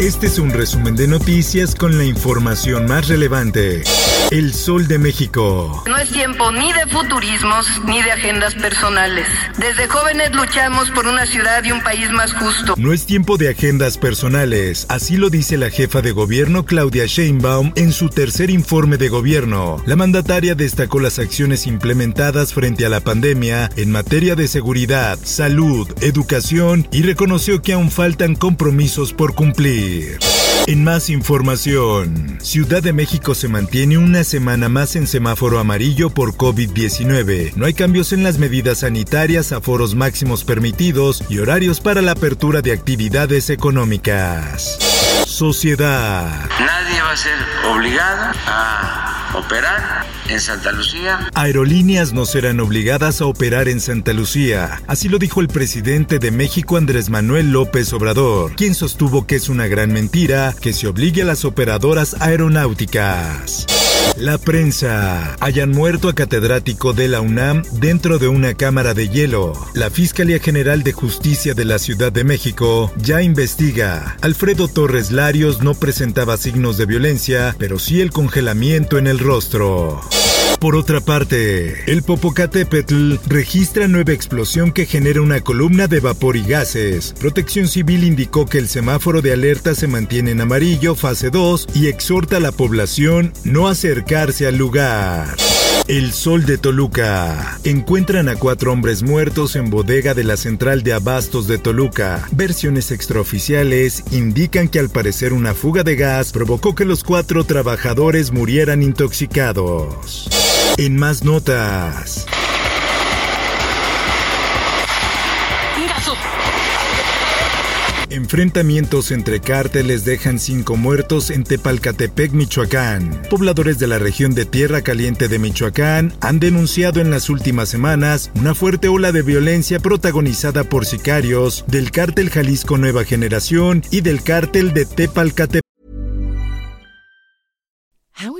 Este es un resumen de noticias con la información más relevante. El Sol de México. No es tiempo ni de futurismos ni de agendas personales. Desde jóvenes luchamos por una ciudad y un país más justo. No es tiempo de agendas personales, así lo dice la jefa de gobierno Claudia Sheinbaum en su tercer informe de gobierno. La mandataria destacó las acciones implementadas frente a la pandemia en materia de seguridad, salud, educación y reconoció que aún faltan compromisos por cumplir. En más información, Ciudad de México se mantiene una semana más en semáforo amarillo por COVID-19. No hay cambios en las medidas sanitarias, aforos máximos permitidos y horarios para la apertura de actividades económicas. Sociedad. Nadie va a ser obligado a operar en Santa Lucía. Aerolíneas no serán obligadas a operar en Santa Lucía. Así lo dijo el presidente de México Andrés Manuel López Obrador, quien sostuvo que es una gran mentira que se obligue a las operadoras aeronáuticas. La prensa. Hayan muerto a catedrático de la UNAM dentro de una cámara de hielo. La Fiscalía General de Justicia de la Ciudad de México ya investiga. Alfredo Torres Larios no presentaba signos de violencia, pero sí el congelamiento en el rostro. Por otra parte, el Popocatépetl registra nueva explosión que genera una columna de vapor y gases. Protección Civil indicó que el semáforo de alerta se mantiene en amarillo, fase 2, y exhorta a la población no acercarse al lugar. El Sol de Toluca. Encuentran a cuatro hombres muertos en bodega de la central de abastos de Toluca. Versiones extraoficiales indican que al parecer una fuga de gas provocó que los cuatro trabajadores murieran intoxicados. En más notas. Enfrentamientos entre cárteles dejan cinco muertos en Tepalcatepec, Michoacán. Pobladores de la región de Tierra Caliente de Michoacán han denunciado en las últimas semanas una fuerte ola de violencia protagonizada por sicarios del cártel Jalisco Nueva Generación y del cártel de Tepalcatepec.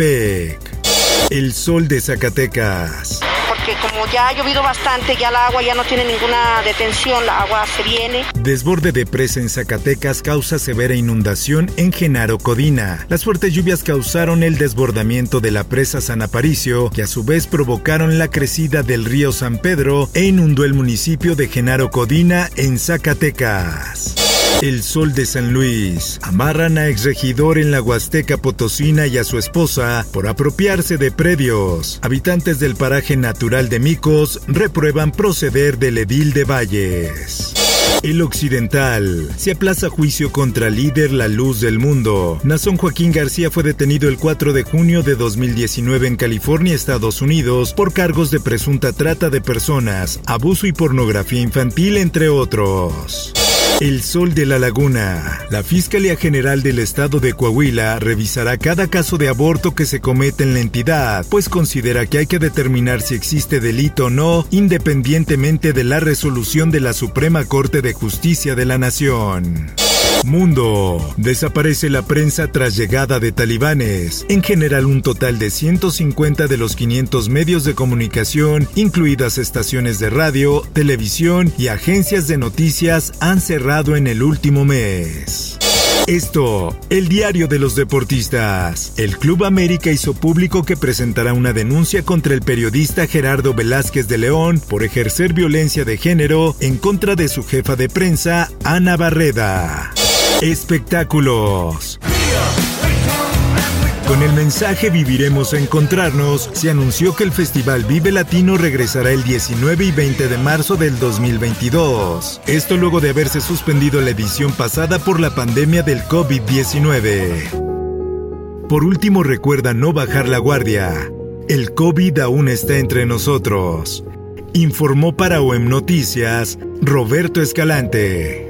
El sol de Zacatecas. Porque como ya ha llovido bastante, ya el agua ya no tiene ninguna detención, la agua se viene. Desborde de presa en Zacatecas causa severa inundación en Genaro Codina. Las fuertes lluvias causaron el desbordamiento de la presa San Aparicio, que a su vez provocaron la crecida del río San Pedro e inundó el municipio de Genaro Codina en Zacatecas. El Sol de San Luis. Amarran a exregidor en la Huasteca Potosina y a su esposa por apropiarse de predios. Habitantes del paraje natural de Micos reprueban proceder del edil de Valles. El Occidental. Se aplaza juicio contra líder La Luz del Mundo. Nazón Joaquín García fue detenido el 4 de junio de 2019 en California, Estados Unidos, por cargos de presunta trata de personas, abuso y pornografía infantil, entre otros. El Sol de la Laguna. La Fiscalía General del Estado de Coahuila revisará cada caso de aborto que se comete en la entidad, pues considera que hay que determinar si existe delito o no, independientemente de la resolución de la Suprema Corte de Justicia de la Nación. Mundo. Desaparece la prensa tras llegada de talibanes. En general, un total de 150 de los 500 medios de comunicación, incluidas estaciones de radio, televisión y agencias de noticias, han cerrado en el último mes. Esto, el diario de los deportistas. El Club América hizo público que presentará una denuncia contra el periodista Gerardo Velázquez de León por ejercer violencia de género en contra de su jefa de prensa, Ana Barreda. Espectáculos. Con el mensaje Viviremos a encontrarnos, se anunció que el Festival Vive Latino regresará el 19 y 20 de marzo del 2022. Esto luego de haberse suspendido la edición pasada por la pandemia del COVID-19. Por último, recuerda no bajar la guardia. El COVID aún está entre nosotros. Informó para OEM Noticias Roberto Escalante.